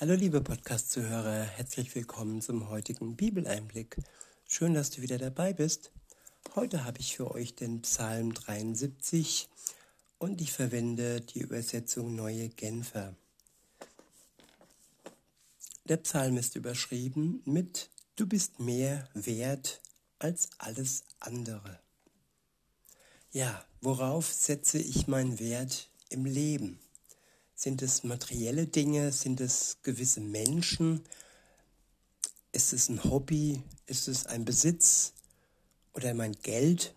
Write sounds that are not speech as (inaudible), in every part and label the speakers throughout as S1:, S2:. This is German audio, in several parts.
S1: Hallo liebe Podcast-Zuhörer, herzlich willkommen zum heutigen Bibeleinblick. Schön, dass du wieder dabei bist. Heute habe ich für euch den Psalm 73 und ich verwende die Übersetzung Neue Genfer. Der Psalm ist überschrieben mit Du bist mehr wert als alles andere. Ja, worauf setze ich meinen Wert im Leben? Sind es materielle Dinge? Sind es gewisse Menschen? Ist es ein Hobby? Ist es ein Besitz? Oder mein Geld?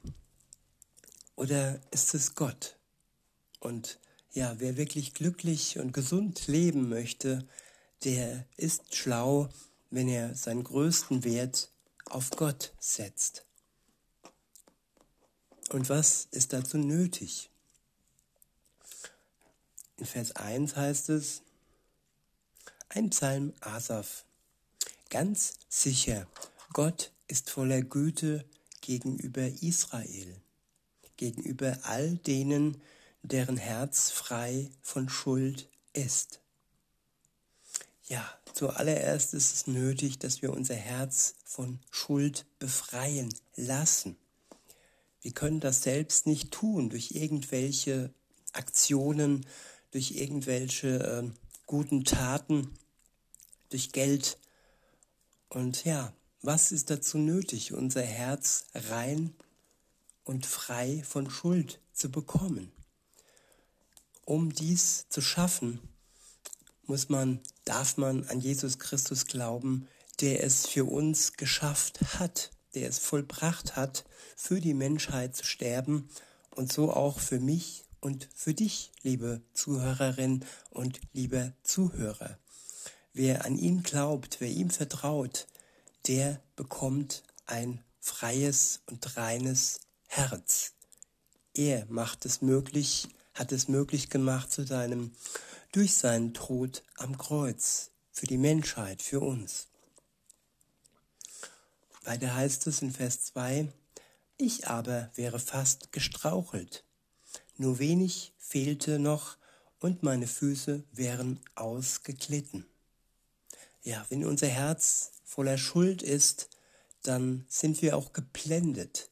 S1: Oder ist es Gott? Und ja, wer wirklich glücklich und gesund leben möchte, der ist schlau, wenn er seinen größten Wert auf Gott setzt. Und was ist dazu nötig? In Vers 1 heißt es, ein Psalm Asaf. Ganz sicher, Gott ist voller Güte gegenüber Israel, gegenüber all denen, deren Herz frei von Schuld ist. Ja, zuallererst ist es nötig, dass wir unser Herz von Schuld befreien lassen. Wir können das selbst nicht tun durch irgendwelche Aktionen, durch irgendwelche äh, guten Taten, durch Geld. Und ja, was ist dazu nötig, unser Herz rein und frei von Schuld zu bekommen? Um dies zu schaffen, muss man, darf man an Jesus Christus glauben, der es für uns geschafft hat, der es vollbracht hat, für die Menschheit zu sterben und so auch für mich und für dich, liebe Zuhörerin und lieber Zuhörer. Wer an ihn glaubt, wer ihm vertraut, der bekommt ein freies und reines Herz. Er macht es möglich, hat es möglich gemacht zu deinem, durch seinen Tod am Kreuz, für die Menschheit, für uns. Weiter heißt es in Vers 2, ich aber wäre fast gestrauchelt, nur wenig fehlte noch und meine Füße wären ausgeglitten. Ja, wenn unser Herz voller Schuld ist, dann sind wir auch geblendet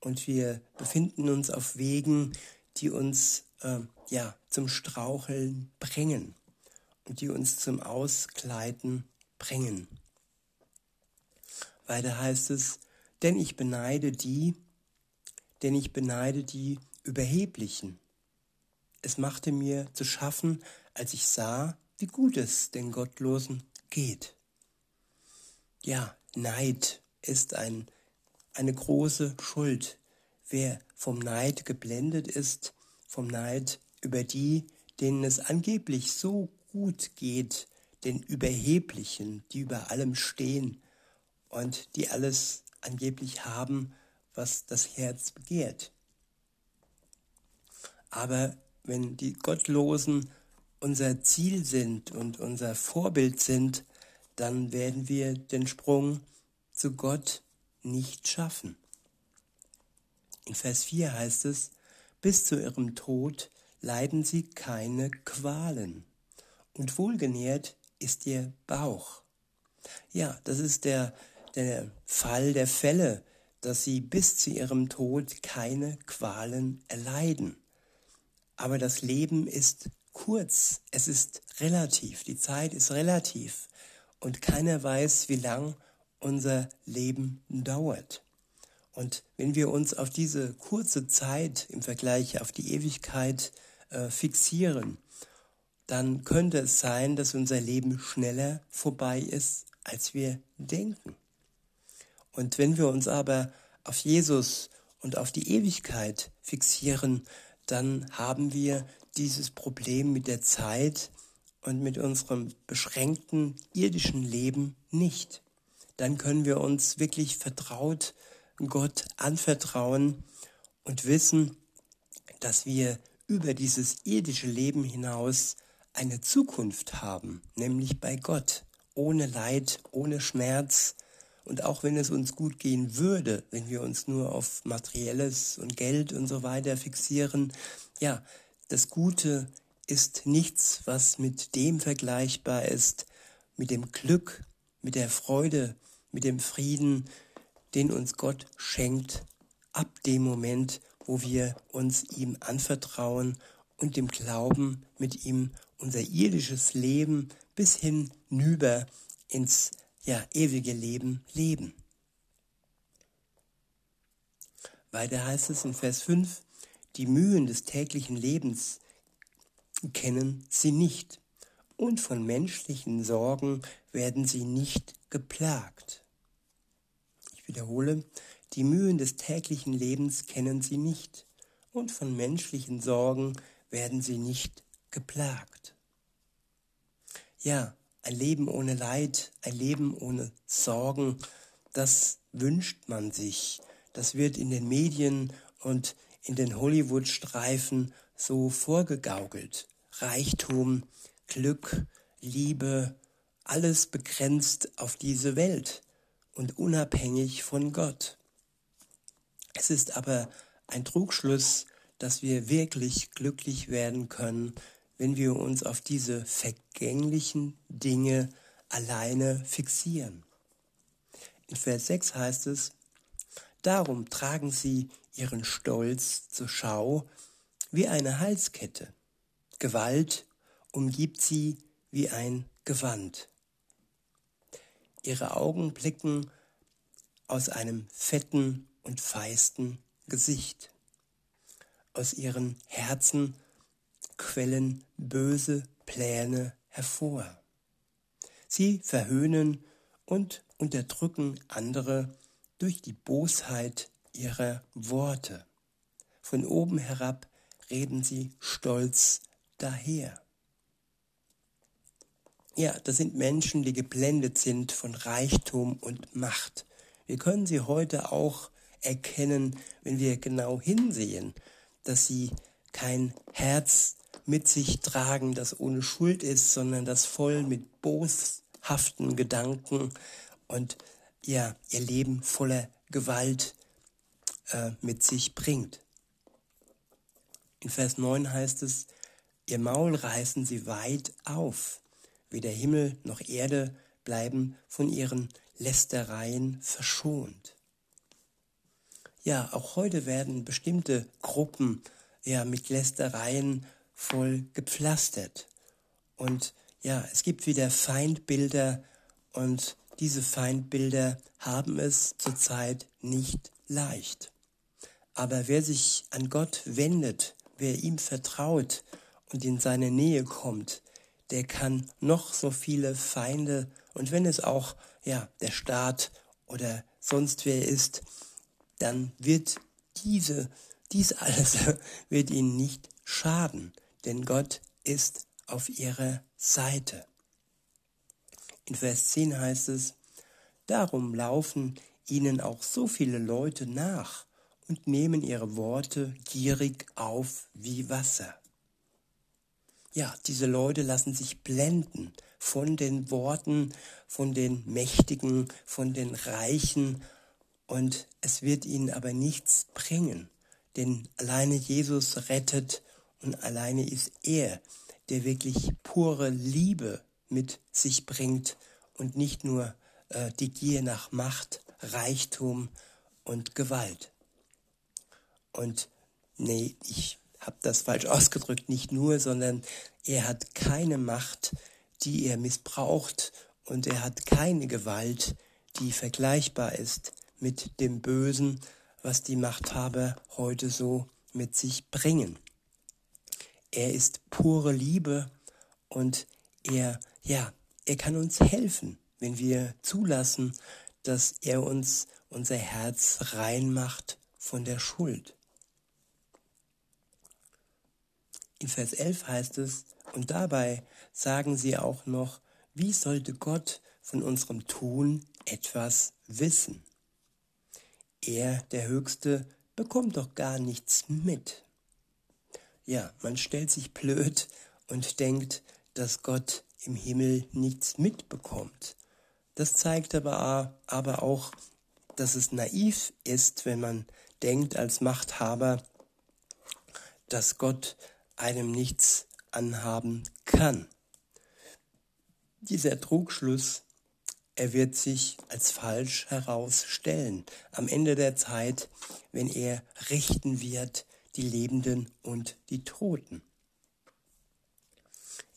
S1: und wir befinden uns auf Wegen, die uns äh, ja zum Straucheln bringen und die uns zum Ausgleiten bringen. Weiter heißt es, denn ich beneide die, denn ich beneide die Überheblichen. Es machte mir zu schaffen, als ich sah, wie gut es den Gottlosen geht. Ja, Neid ist ein, eine große Schuld. Wer vom Neid geblendet ist, vom Neid über die, denen es angeblich so gut geht, den Überheblichen, die über allem stehen und die alles angeblich haben, was das Herz begehrt. Aber wenn die Gottlosen unser Ziel sind und unser Vorbild sind, dann werden wir den Sprung zu Gott nicht schaffen. In Vers 4 heißt es, bis zu ihrem Tod leiden sie keine Qualen und wohlgenährt ist ihr Bauch. Ja, das ist der, der Fall der Fälle, dass sie bis zu ihrem Tod keine Qualen erleiden. Aber das Leben ist kurz, es ist relativ, die Zeit ist relativ und keiner weiß, wie lang unser Leben dauert. Und wenn wir uns auf diese kurze Zeit im Vergleich auf die Ewigkeit äh, fixieren, dann könnte es sein, dass unser Leben schneller vorbei ist, als wir denken. Und wenn wir uns aber auf Jesus und auf die Ewigkeit fixieren, dann haben wir dieses Problem mit der Zeit und mit unserem beschränkten irdischen Leben nicht. Dann können wir uns wirklich vertraut Gott anvertrauen und wissen, dass wir über dieses irdische Leben hinaus eine Zukunft haben, nämlich bei Gott, ohne Leid, ohne Schmerz, und auch wenn es uns gut gehen würde, wenn wir uns nur auf materielles und Geld und so weiter fixieren, ja, das Gute ist nichts, was mit dem vergleichbar ist, mit dem Glück, mit der Freude, mit dem Frieden, den uns Gott schenkt, ab dem Moment, wo wir uns ihm anvertrauen und dem Glauben mit ihm unser irdisches Leben bis hinüber ins ja, ewige Leben leben. Weiter heißt es in Vers 5, die Mühen des täglichen Lebens kennen sie nicht und von menschlichen Sorgen werden sie nicht geplagt. Ich wiederhole, die Mühen des täglichen Lebens kennen sie nicht und von menschlichen Sorgen werden sie nicht geplagt. Ja, ein Leben ohne Leid, ein Leben ohne Sorgen, das wünscht man sich. Das wird in den Medien und in den Hollywood-Streifen so vorgegaukelt. Reichtum, Glück, Liebe, alles begrenzt auf diese Welt und unabhängig von Gott. Es ist aber ein Trugschluss, dass wir wirklich glücklich werden können, wenn wir uns auf diese vergänglichen Dinge alleine fixieren. In Vers 6 heißt es, Darum tragen sie ihren Stolz zur Schau wie eine Halskette. Gewalt umgibt sie wie ein Gewand. Ihre Augen blicken aus einem fetten und feisten Gesicht. Aus ihren Herzen quellen böse Pläne hervor. Sie verhöhnen und unterdrücken andere durch die Bosheit ihrer Worte. Von oben herab reden sie stolz daher. Ja, das sind Menschen, die geblendet sind von Reichtum und Macht. Wir können sie heute auch erkennen, wenn wir genau hinsehen, dass sie kein Herz mit sich tragen, das ohne Schuld ist, sondern das voll mit boshaften Gedanken und ja, ihr Leben voller Gewalt äh, mit sich bringt. In Vers 9 heißt es, ihr Maul reißen sie weit auf, weder Himmel noch Erde bleiben von ihren Lästereien verschont. Ja, auch heute werden bestimmte Gruppen ja mit Lästereien voll gepflastert. Und ja, es gibt wieder Feindbilder und diese Feindbilder haben es zurzeit nicht leicht. Aber wer sich an Gott wendet, wer ihm vertraut und in seine Nähe kommt, der kann noch so viele Feinde und wenn es auch ja der Staat oder sonst wer ist, dann wird diese dies alles (laughs) wird ihnen nicht schaden, denn Gott ist auf ihrer Seite. In Vers 10 heißt es, Darum laufen ihnen auch so viele Leute nach und nehmen ihre Worte gierig auf wie Wasser. Ja, diese Leute lassen sich blenden von den Worten, von den Mächtigen, von den Reichen und es wird ihnen aber nichts bringen, denn alleine Jesus rettet und alleine ist er, der wirklich pure Liebe mit sich bringt und nicht nur äh, die Gier nach Macht, Reichtum und Gewalt. Und nee, ich habe das falsch (laughs) ausgedrückt, nicht nur, sondern er hat keine Macht, die er missbraucht und er hat keine Gewalt, die vergleichbar ist mit dem Bösen, was die Machthaber heute so mit sich bringen. Er ist pure Liebe und er, ja, er kann uns helfen, wenn wir zulassen, dass er uns unser Herz rein macht von der Schuld. In Vers 11 heißt es, und dabei sagen sie auch noch, wie sollte Gott von unserem Tun etwas wissen? Er, der Höchste, bekommt doch gar nichts mit. Ja, man stellt sich blöd und denkt, dass Gott im Himmel nichts mitbekommt. Das zeigt aber, auch, dass es naiv ist, wenn man denkt als Machthaber, dass Gott einem nichts anhaben kann. Dieser Trugschluss, er wird sich als falsch herausstellen am Ende der Zeit, wenn er richten wird die Lebenden und die Toten.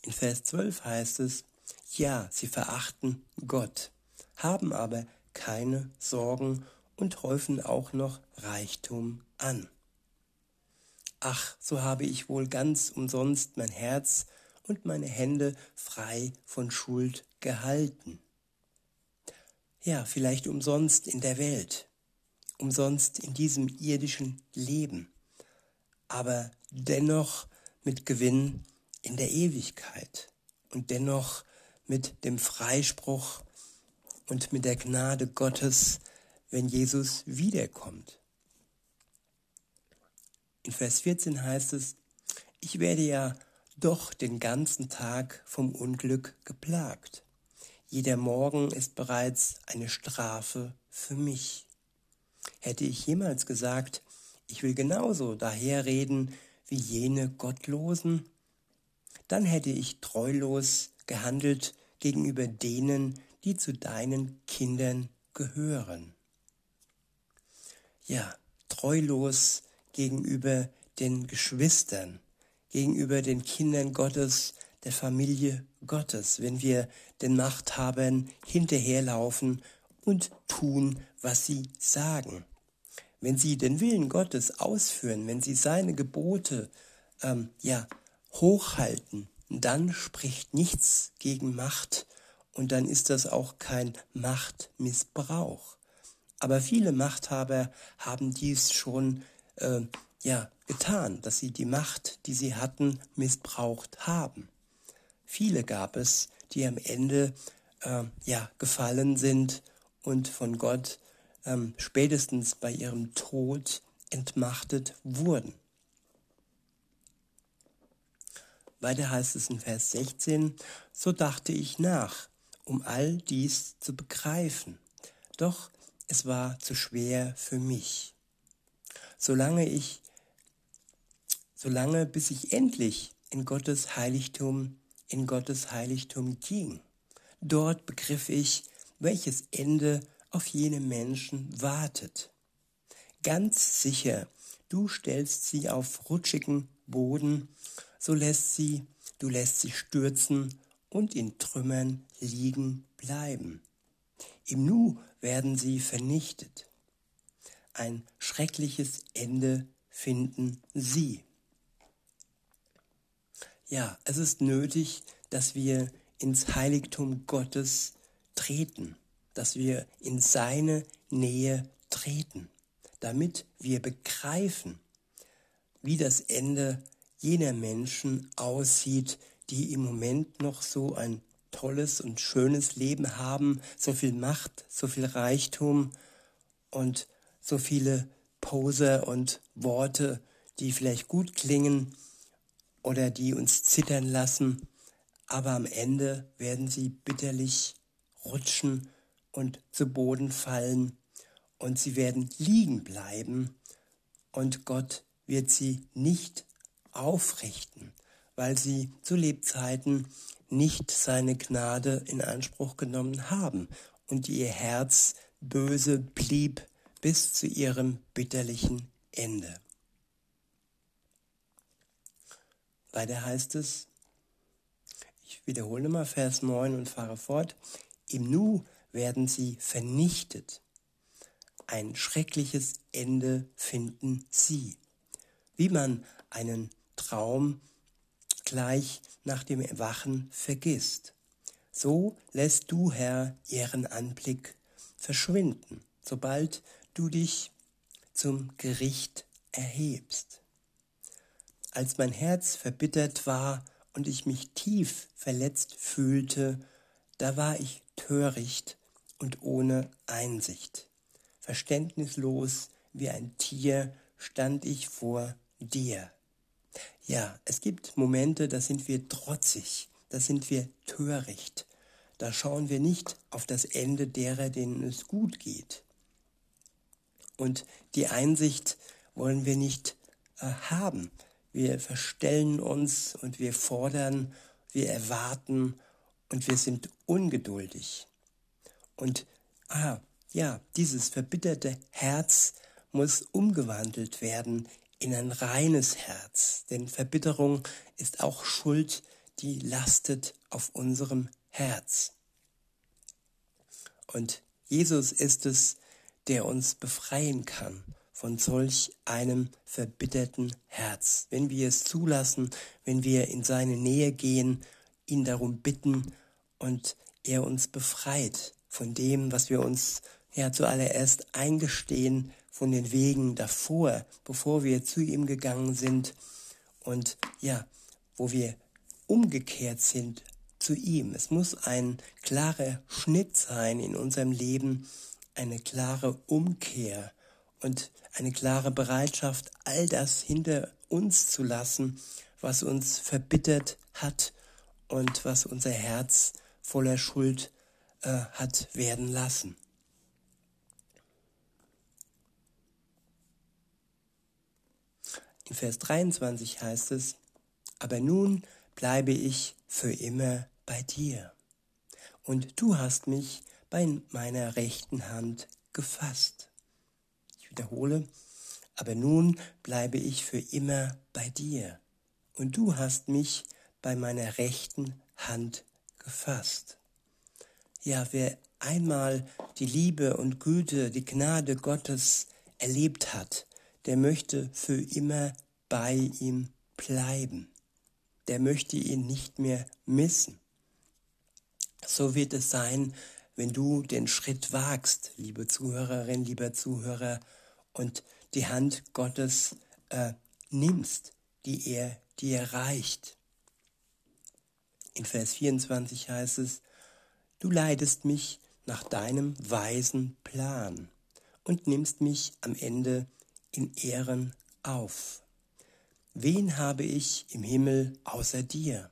S1: In Vers 12 heißt es, ja, sie verachten Gott, haben aber keine Sorgen und häufen auch noch Reichtum an. Ach, so habe ich wohl ganz umsonst mein Herz und meine Hände frei von Schuld gehalten. Ja, vielleicht umsonst in der Welt, umsonst in diesem irdischen Leben, aber dennoch mit Gewinn in der Ewigkeit und dennoch mit dem Freispruch und mit der Gnade Gottes, wenn Jesus wiederkommt. In Vers 14 heißt es, ich werde ja doch den ganzen Tag vom Unglück geplagt. Jeder Morgen ist bereits eine Strafe für mich. Hätte ich jemals gesagt, ich will genauso daherreden wie jene Gottlosen, dann hätte ich treulos gehandelt gegenüber denen, die zu deinen Kindern gehören. Ja, treulos gegenüber den Geschwistern, gegenüber den Kindern Gottes, der Familie Gottes, wenn wir den Machthabern hinterherlaufen und tun, was sie sagen. Wenn sie den Willen Gottes ausführen, wenn sie seine Gebote ähm, ja hochhalten, dann spricht nichts gegen Macht und dann ist das auch kein Machtmissbrauch. Aber viele Machthaber haben dies schon äh, ja getan, dass sie die Macht, die sie hatten, missbraucht haben. Viele gab es, die am Ende äh, ja gefallen sind und von Gott ähm, spätestens bei ihrem Tod entmachtet wurden. Weiter heißt es in Vers 16, so dachte ich nach, um all dies zu begreifen. Doch es war zu schwer für mich. Solange ich, solange bis ich endlich in Gottes Heiligtum, in Gottes Heiligtum ging. Dort begriff ich, welches Ende auf jene Menschen wartet. Ganz sicher, du stellst sie auf rutschigen Boden so lässt sie, du lässt sie stürzen und in Trümmern liegen bleiben. Im Nu werden sie vernichtet. Ein schreckliches Ende finden sie. Ja, es ist nötig, dass wir ins Heiligtum Gottes treten, dass wir in seine Nähe treten, damit wir begreifen, wie das Ende jener Menschen aussieht, die im Moment noch so ein tolles und schönes Leben haben, so viel Macht, so viel Reichtum und so viele Poser und Worte, die vielleicht gut klingen oder die uns zittern lassen, aber am Ende werden sie bitterlich rutschen und zu Boden fallen. Und sie werden liegen bleiben. Und Gott wird sie nicht aufrichten, weil sie zu Lebzeiten nicht seine Gnade in Anspruch genommen haben. Und ihr Herz böse blieb bis zu ihrem bitterlichen Ende. Weiter heißt es, ich wiederhole mal Vers 9 und fahre fort, im Nu werden sie vernichtet. Ein schreckliches Ende finden sie. Wie man einen Traum gleich nach dem Erwachen vergisst. So lässt du, Herr, ihren Anblick verschwinden, sobald du dich zum Gericht erhebst. Als mein Herz verbittert war und ich mich tief verletzt fühlte, da war ich töricht und ohne Einsicht. Verständnislos wie ein Tier stand ich vor dir. Ja, es gibt Momente, da sind wir trotzig, da sind wir töricht. Da schauen wir nicht auf das Ende derer, denen es gut geht. Und die Einsicht wollen wir nicht äh, haben. Wir verstellen uns und wir fordern, wir erwarten und wir sind ungeduldig. Und ah, ja, dieses verbitterte Herz muss umgewandelt werden in ein reines Herz, denn Verbitterung ist auch Schuld, die lastet auf unserem Herz. Und Jesus ist es, der uns befreien kann von solch einem verbitterten Herz. Wenn wir es zulassen, wenn wir in seine Nähe gehen, ihn darum bitten und er uns befreit von dem, was wir uns ja zuallererst eingestehen, von den Wegen davor, bevor wir zu ihm gegangen sind und ja, wo wir umgekehrt sind zu ihm. Es muss ein klarer Schnitt sein in unserem Leben, eine klare Umkehr und eine klare Bereitschaft, all das hinter uns zu lassen, was uns verbittert hat und was unser Herz voller Schuld äh, hat werden lassen. In Vers 23 heißt es, aber nun bleibe ich für immer bei dir. Und du hast mich bei meiner rechten Hand gefasst. Ich wiederhole, aber nun bleibe ich für immer bei dir. Und du hast mich bei meiner rechten Hand gefasst. Ja, wer einmal die Liebe und Güte, die Gnade Gottes erlebt hat, der möchte für immer bei ihm bleiben. Der möchte ihn nicht mehr missen. So wird es sein, wenn du den Schritt wagst, liebe Zuhörerin, lieber Zuhörer, und die Hand Gottes äh, nimmst, die er dir reicht. In Vers 24 heißt es, du leidest mich nach deinem weisen Plan und nimmst mich am Ende in Ehren auf. Wen habe ich im Himmel außer dir?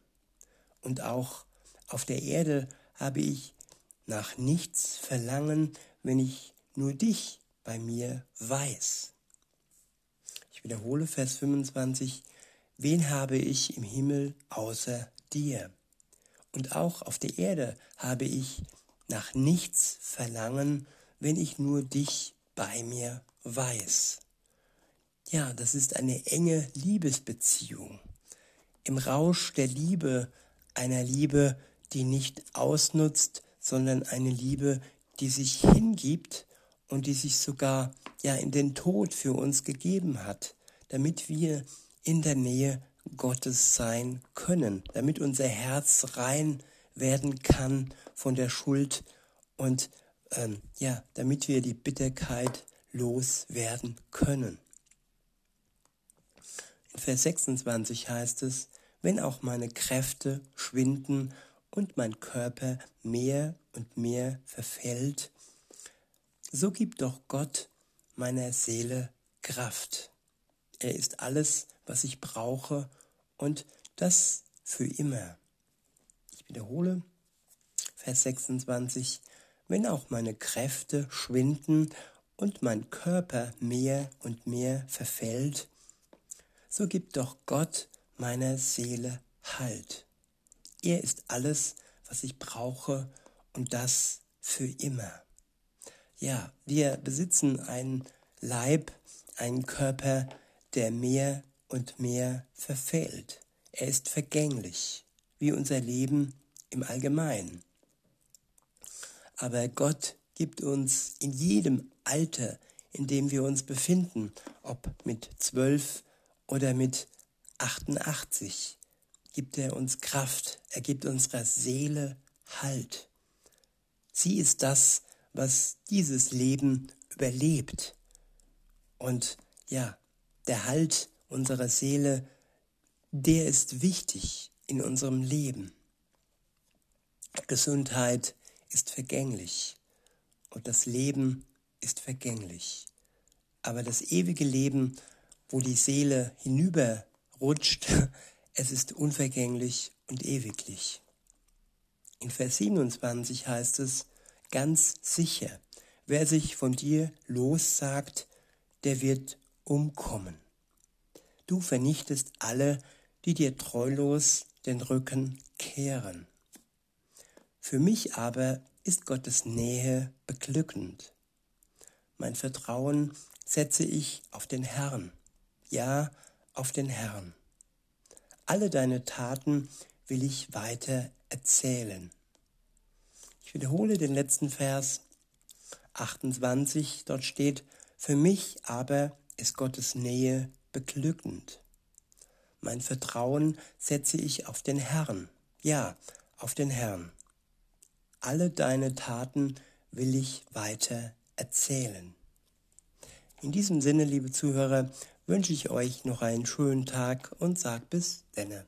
S1: Und auch auf der Erde habe ich nach nichts verlangen, wenn ich nur dich bei mir weiß. Ich wiederhole Vers 25. Wen habe ich im Himmel außer dir? Und auch auf der Erde habe ich nach nichts verlangen, wenn ich nur dich bei mir weiß. Ja, das ist eine enge Liebesbeziehung. Im Rausch der Liebe, einer Liebe, die nicht ausnutzt, sondern eine Liebe, die sich hingibt und die sich sogar ja in den Tod für uns gegeben hat, damit wir in der Nähe Gottes sein können, damit unser Herz rein werden kann von der Schuld und ähm, ja, damit wir die Bitterkeit loswerden können. In Vers 26 heißt es, wenn auch meine Kräfte schwinden und mein Körper mehr und mehr verfällt, so gibt doch Gott meiner Seele Kraft. Er ist alles, was ich brauche und das für immer. Ich wiederhole Vers 26, wenn auch meine Kräfte schwinden und mein Körper mehr und mehr verfällt, so gibt doch Gott meiner Seele Halt. Er ist alles, was ich brauche und das für immer. Ja, wir besitzen einen Leib, einen Körper, der mehr und mehr verfehlt. Er ist vergänglich, wie unser Leben im Allgemeinen. Aber Gott gibt uns in jedem Alter, in dem wir uns befinden, ob mit zwölf, oder mit 88 gibt er uns Kraft, er gibt unserer Seele Halt. Sie ist das, was dieses Leben überlebt. Und ja, der Halt unserer Seele, der ist wichtig in unserem Leben. Gesundheit ist vergänglich und das Leben ist vergänglich. Aber das ewige Leben wo die Seele hinüberrutscht, (laughs) es ist unvergänglich und ewiglich. In Vers 27 heißt es, ganz sicher, wer sich von dir lossagt, der wird umkommen. Du vernichtest alle, die dir treulos den Rücken kehren. Für mich aber ist Gottes Nähe beglückend. Mein Vertrauen setze ich auf den Herrn, ja, auf den Herrn. Alle deine Taten will ich weiter erzählen. Ich wiederhole den letzten Vers 28, dort steht, für mich aber ist Gottes Nähe beglückend. Mein Vertrauen setze ich auf den Herrn, ja, auf den Herrn. Alle deine Taten will ich weiter erzählen. In diesem Sinne, liebe Zuhörer, wünsche ich euch noch einen schönen Tag und sag bis denne.